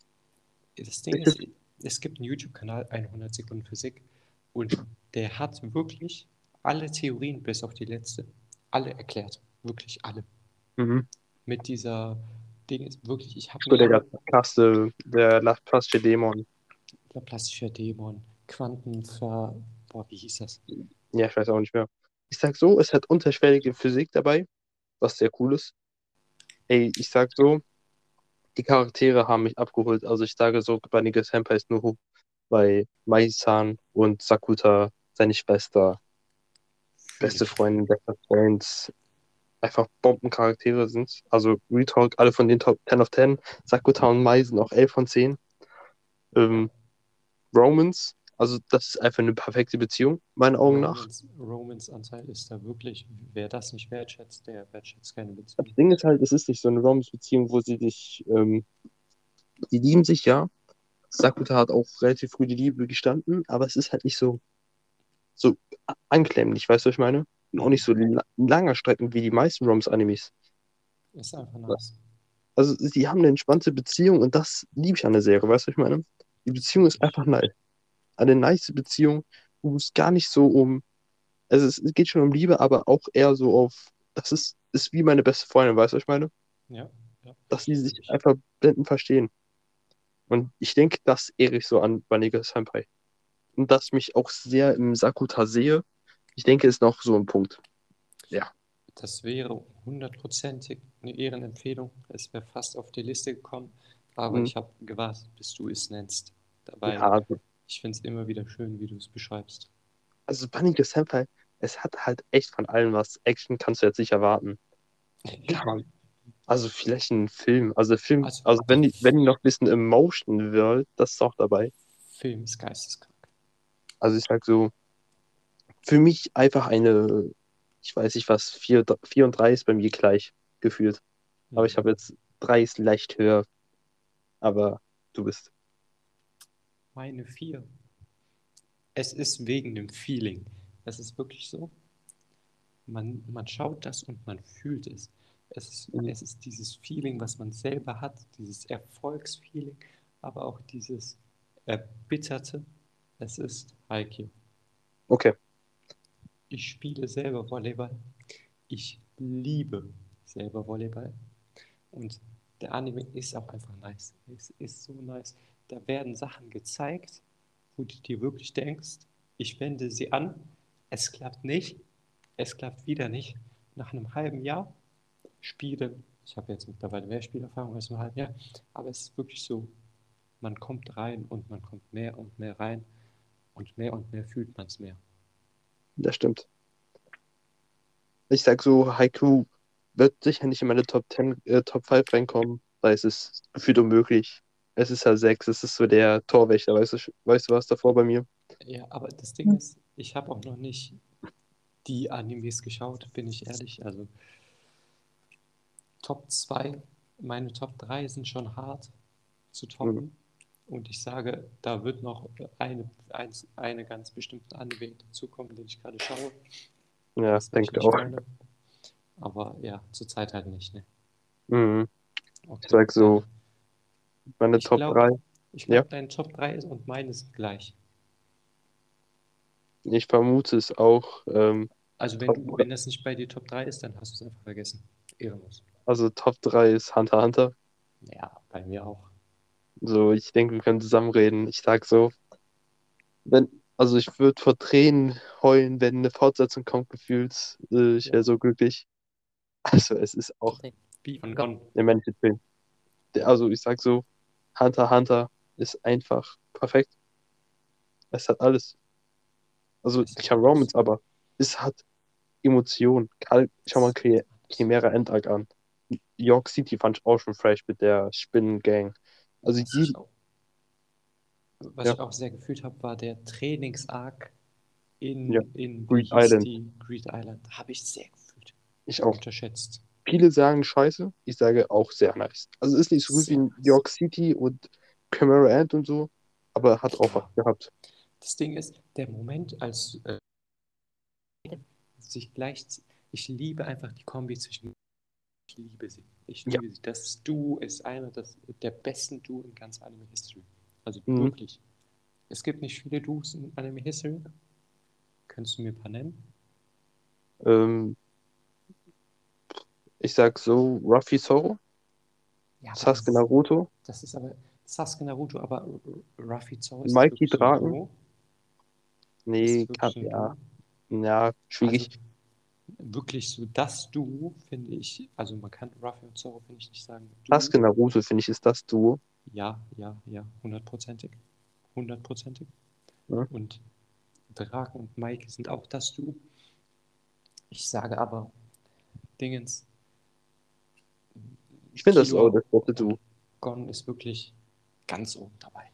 Das Ding Es ist, es gibt einen YouTube-Kanal, 100 Sekunden Physik, und der hat wirklich alle Theorien, bis auf die letzte, alle erklärt. Wirklich alle. Mhm. Mit dieser Ding ist wirklich, ich habe So der krasse, der Laplace Dämon. plastischer Dämon, Quantenver... Boah, wie hieß das? Ja, ich weiß auch nicht mehr. Ich sag so, es hat unterschwellige Physik dabei, was sehr cool ist. Ey, ich sag so, die Charaktere haben mich abgeholt. Also ich sage so, Bunny Senpai ist nur bei Mai-san und Sakuta, seine Schwester, beste Freundin, bester Freund, einfach Bombencharaktere sind. Also Retalk, alle von den Top 10 of 10. Sakuta und Mai sind auch 11 von 10. Ähm, Romans, also das ist einfach eine perfekte Beziehung, meinen Augen nach. Romans, Romans Anteil ist da wirklich, wer das nicht wertschätzt, der wertschätzt keine Beziehung. Das Ding ist halt, es ist nicht so eine Romans-Beziehung, wo sie sich, ähm, die lieben sich, ja. Sakuta hat auch relativ früh die Liebe gestanden, aber es ist halt nicht so, so anklemmlich, weißt du, was ich meine? Und auch nicht so la langer Strecken wie die meisten Roms-Animes. Ist einfach nice. Also, sie haben eine entspannte Beziehung und das liebe ich an der Serie, weißt du, was ich meine? Die Beziehung ist einfach nice. Eine nice Beziehung, wo es gar nicht so um, also es, geht schon um Liebe, aber auch eher so auf, das ist, ist wie meine beste Freundin, weißt du, was ich meine? Ja, ja. dass sie sich einfach blenden verstehen. Und ich denke, das ehre ich so an Banega Senpai. Und dass ich mich auch sehr im Sakuta sehe, ich denke, ist noch so ein Punkt. Das wäre hundertprozentig eine Ehrenempfehlung. Es wäre fast auf die Liste gekommen, aber Mhm. ich habe gewartet, bis du es nennst. Dabei, Ja, also, ich finde es immer wieder schön, wie du es beschreibst. also Banega Senpai, es hat halt echt von allem was. Action kannst du jetzt nicht erwarten. Also vielleicht ein Film. Also Film, Also- also, wenn die, wenn die noch ein bisschen Emotion World, das ist auch dabei. Film ist geisteskrank. Also ich sag so, für mich einfach eine, ich weiß nicht was, 4, 4 und 3 ist bei mir gleich gefühlt. Aber ich habe jetzt 3 ist leicht höher. Aber du bist. Meine vier. Es ist wegen dem Feeling. Es ist wirklich so. Man, man schaut das und man fühlt es. Es ist, Mhm. es ist dieses Feeling, was man selber hat, dieses Erfolgsfeeling, aber auch dieses Erbitterte. Es ist Haikyuu. Okay. Ich spiele selber Volleyball. Ich liebe selber Volleyball. Und der Anime ist auch einfach nice. Es ist so nice. Da werden Sachen gezeigt, wo du dir wirklich denkst, ich wende sie an, es klappt nicht, es klappt wieder nicht. Nach einem halben Jahr spielen, ich habe jetzt mittlerweile mehr Spielerfahrung als im halben Jahr, aber es ist wirklich so, man kommt rein und man kommt mehr und mehr rein und mehr und mehr fühlt man es mehr. Das stimmt. Ich sag so, Haiku wird sicher nicht in meine Top 10, äh, Top 5 reinkommen, weil es ist gefühlt unmöglich. Es ist ja 6, es ist so der Torwächter, weißt du, weißt du was davor bei mir? Ja, aber das Ding ist, ich habe auch noch nicht die Animes geschaut, bin ich ehrlich. Also Top 2, meine Top 3 sind schon hart zu toppen. Und ich sage, da wird noch eine, eins, eine ganz bestimmte Anime dazukommen, den ich gerade schaue. Ja, Das ich denke nicht auch. spoilern. Aber ja, zurzeit halt nicht. Ne? Mhm. Okay. Ich sag so, meine Ich Top glaub- 3. Ich Ja. glaube, dein Top 3 ist und meine sind gleich. Ich vermute es auch. Ähm, Also wenn, du, wenn das nicht bei dir Top 3 ist, dann hast du es einfach vergessen. Ehrenlos. also Top 3 ist Hunter Hunter. Ja, bei mir auch. So, ich denke, wir können zusammen reden. Ich sag so, wenn, also ich würde vor Tränen heulen, wenn eine Fortsetzung kommt, gefühlt. Äh, ich wäre so glücklich. Also es ist auch Wie und Gott. der männliche Film. Also ich sag so, Hunter Hunter ist einfach perfekt. Es hat alles. Also ich habe. Romans, aber es hat Emotionen. Kal- Schau mal Chi- Chimera Endarc an. York City fand ich auch schon fresh mit der Spinnengang. Also Was, die, ich auch, was Ja. ich auch sehr gefühlt habe, war der Trainings-Arc in, Ja. in Greed Island. Die Greed Island. Habe ich sehr gefühlt. Ich auch. unterschätzt. Viele sagen scheiße, ich sage auch sehr nice. Also ist nicht so gut wie in New York City und Camera Ant und so, aber hat auch was gehabt. Das Ding ist, der Moment, als äh, sich gleich. Ich liebe einfach die Kombi zwischen. Ich liebe sie. Ich Ja. liebe sie. Das Duo ist einer das, der besten Duo in ganz Anime History. Also Mhm. wirklich. Es gibt nicht viele Duos in Anime History. Könntest du mir ein paar nennen? Ähm, ich sag so, Ruffy Zoro, Ja, Sasuke das, Naruto, das ist aber Sasuke Naruto, aber Ruffy Zoro ist Mikey so Draken? Nee, kann, ja, ja, schwierig. Also wirklich so das Duo finde ich, also man kann Ruffy und Zoro finde ich nicht sagen. Duo. Sasuke Naruto, finde ich, ist das Duo. Ja, ja, ja, hundertprozentig. Hundertprozentig. Ja. Und Draken und Mike sind auch das Duo. Ich sage aber, Dingens. Ich finde das auch das beste Duo. Gon ist wirklich ganz oben dabei.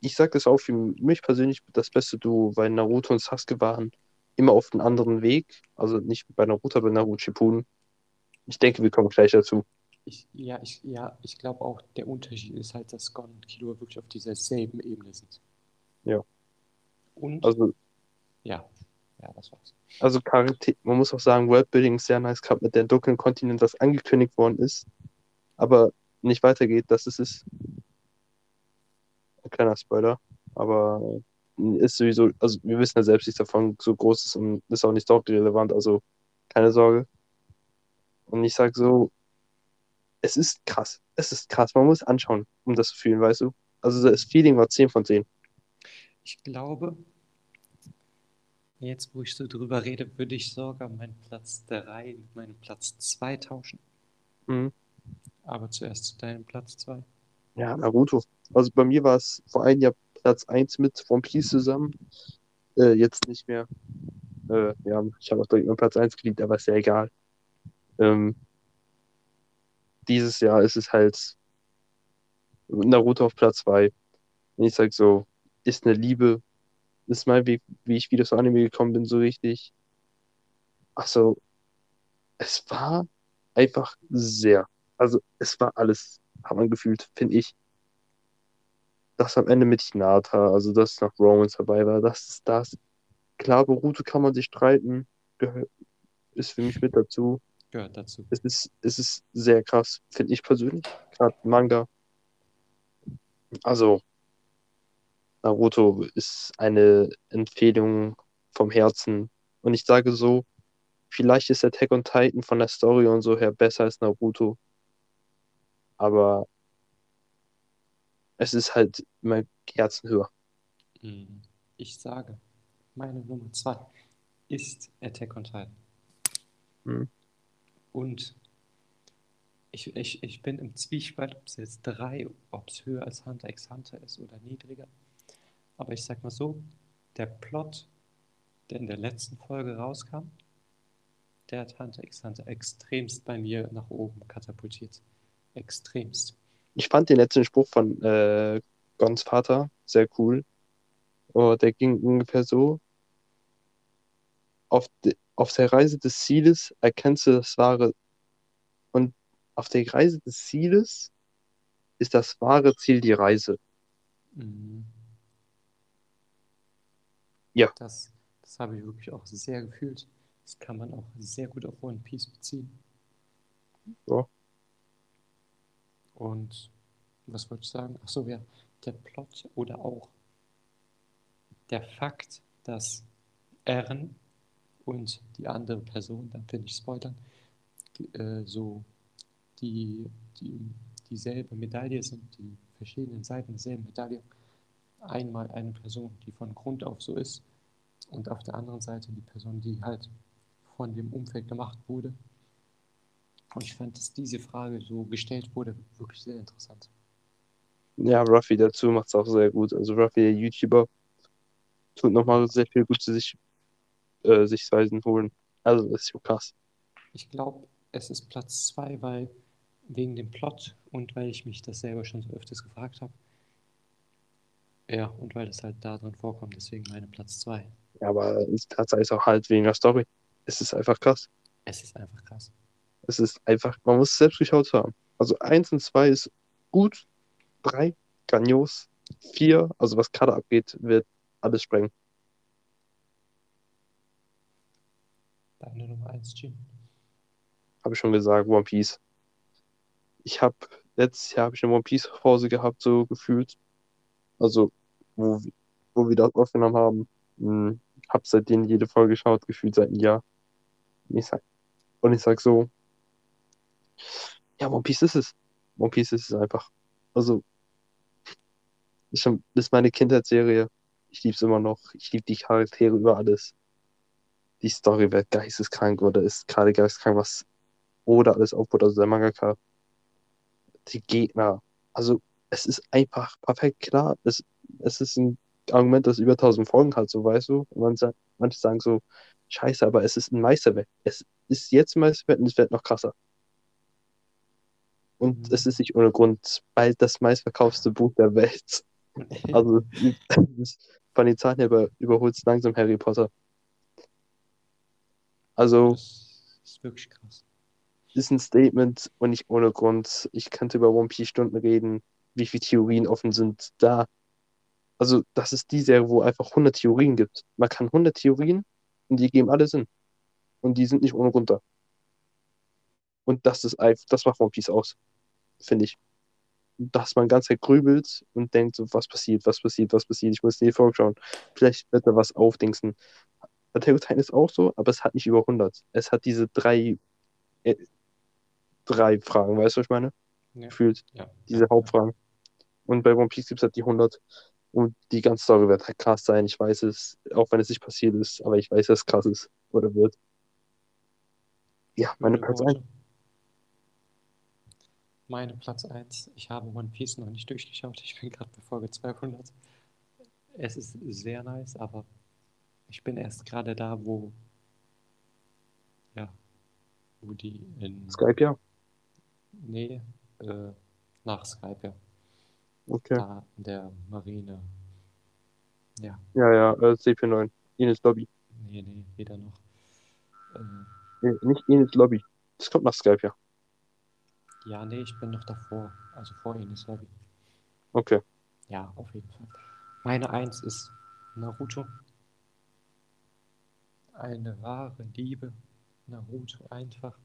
Ich sag das auch für mich persönlich das beste Duo, weil Naruto und Sasuke waren immer auf einem anderen Weg. Also nicht bei Naruto, aber Naruto Shippuden. Ich denke, wir kommen gleich dazu. Ich, ja, ich, ja, ich glaube auch, der Unterschied ist halt, dass Gon und Killua wirklich auf dieser selben Ebene sind. Ja. Und, Also, ja, ja, das war's. also Charakter, man muss auch sagen, Worldbuilding ist sehr nice gehabt mit der dunklen Kontinent, was angekündigt worden ist, aber nicht weitergeht. Das ist es. Ein kleiner Spoiler, aber ist sowieso, also wir wissen ja selbst, dass davon so groß ist und ist auch nicht story-relevant, also keine Sorge. Und ich sag so, es ist krass. Es ist krass. Man muss anschauen, um das zu fühlen, weißt du? Also das Feeling war 10 von 10. Ich glaube, jetzt wo ich so drüber rede, würde ich sogar meinen Platz 3 mit meinem Platz 2 tauschen. Mhm. Aber zuerst zu deinem Platz 2. Ja, Naruto. Also bei mir war es vor einem Jahr Platz 1 mit One Piece zusammen. Äh, jetzt nicht mehr. Äh, ja, ich habe auch direkt mit Platz 1 geliebt, aber ist ja egal. Ähm, dieses Jahr ist es halt Naruto auf Platz 2. Und ich sag so, ist eine Liebe. Ist mein Weg, wie ich wieder zu Anime gekommen bin, so richtig. Also, es war einfach sehr. Also, es war alles, hat man gefühlt, finde ich. Das am Ende mit Hinata, also dass noch Romance dabei war, das ist das. Klar, Boruto kann man sich streiten, gehört, ist für mich mit dazu. Gehört dazu. Es ist, es ist sehr krass, finde ich persönlich. Gerade Manga. Also, Naruto ist eine Empfehlung vom Herzen. Und ich sage so, vielleicht ist Attack on Titan von der Story und so her besser als Naruto. Aber es ist halt immer Herzen höher. Mhm. Ich sage, meine Nummer 2 ist Attack on Titan. Mhm. Und ich, ich, ich bin im Zwiespalt, ob es jetzt 3, ob es höher als Hunter x Hunter ist oder niedriger. Aber ich sag mal so, der Plot, der in der letzten Folge rauskam, der hat Hunter x Hunter extremst bei mir nach oben katapultiert. Extremst. Ich fand den letzten Spruch von äh, Gons Vater sehr cool. Oh, der ging ungefähr so. Auf, de, auf der Reise des Zieles erkennst du das wahre. Und auf der Reise des Zieles ist das wahre Ziel die Reise. Mhm. Ja. Das, das habe ich wirklich auch sehr gefühlt. Das kann man auch sehr gut auf One Piece beziehen. Ja. Und was wollte ich sagen? Ach so, ja, der Plot oder auch der Fakt, dass Eren und die andere Person, dann finde ich spoilern, die, äh, so die, die dieselbe Medaille sind, die verschiedenen Seiten derselben Medaille. Einmal eine Person, die von Grund auf so ist, und auf der anderen Seite die Person, die halt von dem Umfeld gemacht wurde. Und ich fand, dass diese Frage so gestellt wurde, wirklich sehr interessant. Ja, Ruffy dazu macht es auch sehr gut. Also Ruffy, der YouTuber, tut nochmal sehr viel gut zu sich, äh, Sichtweisen holen. Also das ist so krass. Ich glaube, es ist Platz zwei, weil wegen dem Plot und weil ich mich das selber schon so öfters gefragt habe. Ja, und weil das halt da drin vorkommt, deswegen meine Platz zwei. Ja, aber Tatsache ist auch halt wegen der Story. Es ist einfach krass. Es ist einfach krass. Es ist einfach, man muss es selbst geschaut haben. Also eins und zwei ist gut, drei grandios, vier, also was gerade abgeht, wird alles sprengen. Deine Nummer 1, Jim. Habe ich schon gesagt, One Piece. Ich habe letztes Jahr habe ich eine One Piece Pause gehabt, so gefühlt. Also, wo, wo wir das aufgenommen haben. Hm, habe seitdem jede Folge geschaut, gefühlt seit einem Jahr. Und ich sag, und ich sag so, ja, One Piece ist es. One Piece ist es einfach. Also, ist schon, ist meine Kindheitsserie. Ich liebe es immer noch. Ich liebe die Charaktere über alles. Die Story wird geisteskrank oder ist gerade geisteskrank, was Oda alles aufbaut, also der Mangaka. Die Gegner. Also, es ist einfach perfekt klar. Es, es ist ein Argument, das über 1000 Folgen hat, so weißt du. Und man manche sagen so, scheiße, aber es ist ein Meisterwerk. Es ist jetzt ein Meisterwerk und es wird noch krasser. Und Mhm. es ist nicht ohne Grund bald das meistverkaufste Buch der Welt. Also von den Zahlen her über, überholt es langsam Harry Potter. Also das ist wirklich krass. ist ein Statement und nicht ohne Grund. Ich könnte über One Piece Stunden reden, wie viele Theorien offen sind da. Also das ist die Serie, wo einfach 100 Theorien gibt. Man kann 100 Theorien und die geben alle Sinn. Und die sind nicht ohne Grund da. Und das ist einfach, das macht One Piece aus, finde ich. Dass man ganz grübelt und denkt, so, was passiert, was passiert, was passiert, ich muss die Folge schauen. Vielleicht wird da was aufdingsen. Attack on Titan ist auch so, aber es hat nicht über 100. Es hat diese drei, äh, drei Fragen, weißt du, was ich meine? Ja. Gefühlt, Ja. diese Hauptfragen. Und bei One Piece gibt es halt die 100. Und die ganze Story wird halt krass sein. Ich weiß es, auch wenn es nicht passiert ist, aber ich weiß, dass es krass ist oder wird. Ja, meine Platz Worte. 1. Meine Platz 1. Ich habe One Piece noch nicht durchgeschaut. Ich bin gerade bei Folge 200. Es ist sehr nice, aber ich bin erst gerade da, wo, ja, wo die in, Skype, ja. nee, äh, nach Skype, ja, Okay. da in der Marine. Ja, Ja, ja, äh, CP9. Ines Lobby. nee, nee, weder noch. Äh, Nee, nicht Ines Lobby. Das kommt nach Skype, ja. Ja, nee, ich bin noch davor, also vor Ines Lobby. Okay. Ja, auf jeden Fall. Meine Eins ist Naruto. Eine wahre Liebe. Naruto einfach.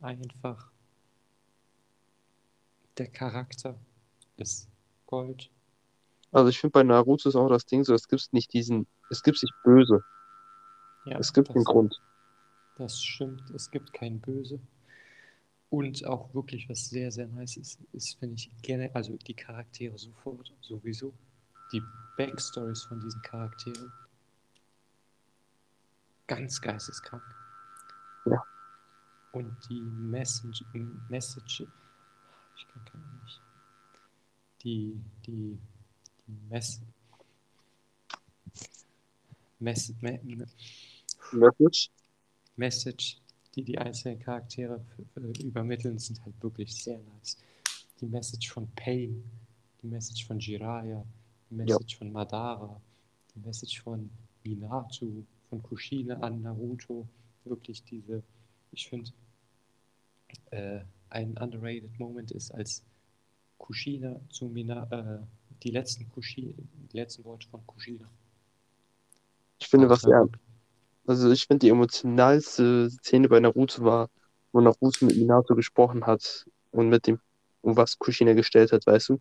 Einfach. Der Charakter ist Gold. Also ich finde bei Naruto ist auch das Ding so, es gibt nicht diesen, es gibt nicht böse. Ja, Es gibt einen Grund. Das stimmt, es gibt kein Böse. Und auch wirklich, was sehr, sehr nice ist, ist, finde ich, gerne, also die Charaktere sofort, sowieso. Die Backstories von diesen Charakteren. Ganz geisteskrank. Ja. Und die Message, Message ich kann keine nicht. Die, die, die Mess, Mess, me, me, Message? Message, die die einzelnen Charaktere äh, übermitteln, sind halt wirklich sehr nice. Die Message von Pain, die Message von Jiraiya, die Message von Madara, die Message von Minato, von Kushina an Naruto. Wirklich diese, ich finde, äh, ein underrated Moment ist, als Kushina zu Mina, äh, die letzten Kushi, die letzten Worte von Kushina. Ich finde, was er, also ich finde die emotionalste Szene bei Naruto war, wo Naruto mit Minato gesprochen hat und mit dem, um was Kushina gestellt hat, weißt du,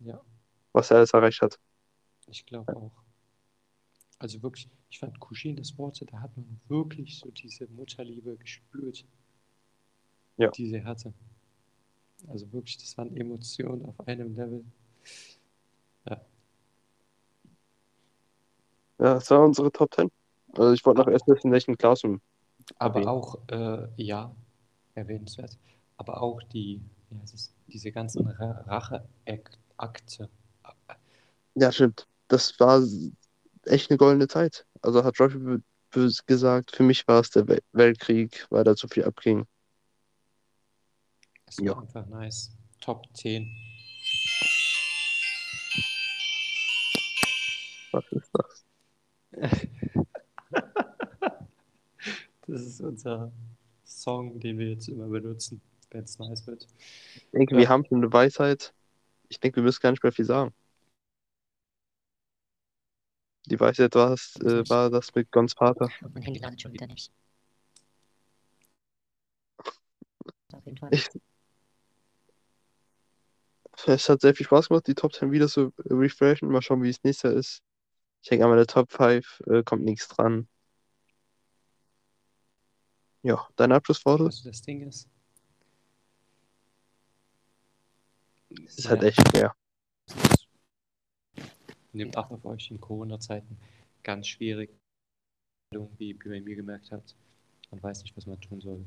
Ja, was er alles erreicht hat. Ich glaube auch. Also wirklich, ich fand Kushinas Worte, da hat man wirklich so diese Mutterliebe gespürt, Ja. die sie hatte. Also wirklich, das waren Emotionen auf einem Level. Ja, Ja, das war unsere Top 10. Also ich wollte noch erst wissen, in welchem Klassen. aber erwähnen. auch, äh, ja, erwähnenswert, aber auch die, heißt es, diese ganzen Ra Racheakte. Ja, stimmt. Das war echt eine goldene Zeit. Also hat be- gesagt, für mich war es der Wel Weltkrieg, weil da zu viel abging. Es Ja. war einfach nice. Top 10. Was ist das? Das ist unser Song, den wir jetzt immer benutzen, wenn es nice wird. Ich denke, Ja. wir haben schon eine Weisheit. Ich denke, wir müssen gar nicht mehr viel sagen. Die Weisheit war, es, äh, war das mit Gons Vater. Und mein Handy ladet schon wieder nicht. Auf jeden Fall. Ich- Es hat sehr viel Spaß gemacht, die Top 10 wieder zu refreshen. Mal schauen, wie es nächstes Jahr ist. Ich denke, an der Top 5 äh, kommt nichts dran. Ja, deine Abschlussworte? Also das Ding ist. Es ist halt ja, echt schwer. Nehmt Acht auf euch in Corona-Zeiten. Ganz schwierig. Wie ihr bei mir gemerkt habt. Man weiß nicht, was man tun soll.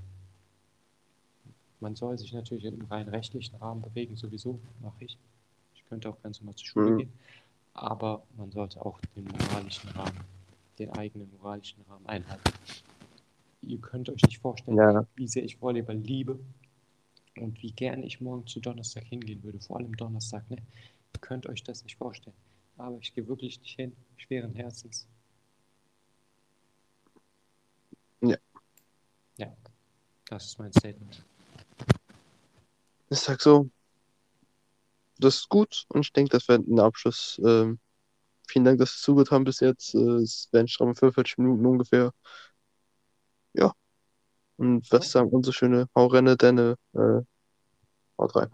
Man soll sich natürlich im rein rechtlichen Rahmen bewegen, sowieso mache ich. Ich könnte auch ganz normal zur Schule Mhm. gehen. Aber man sollte auch den moralischen Rahmen, den eigenen moralischen Rahmen einhalten. Ihr könnt euch nicht vorstellen, Ja. wie sehr ich Volleyball liebe und wie gerne ich morgen zu Donnerstag hingehen würde, vor allem Donnerstag. Ne? Ihr könnt euch das nicht vorstellen. Aber ich gehe wirklich nicht hin, schweren Herzens. Ja. Ja, das ist mein Statement. Ich sag so, das ist gut und ich denke, das wird ein Abschluss. Ähm, vielen Dank, dass ihr zugehört haben bis jetzt. Äh, es werden stramme 45 Minuten ungefähr. Ja. Und was sagen unsere schöne Haurenne, denn äh, haut rein.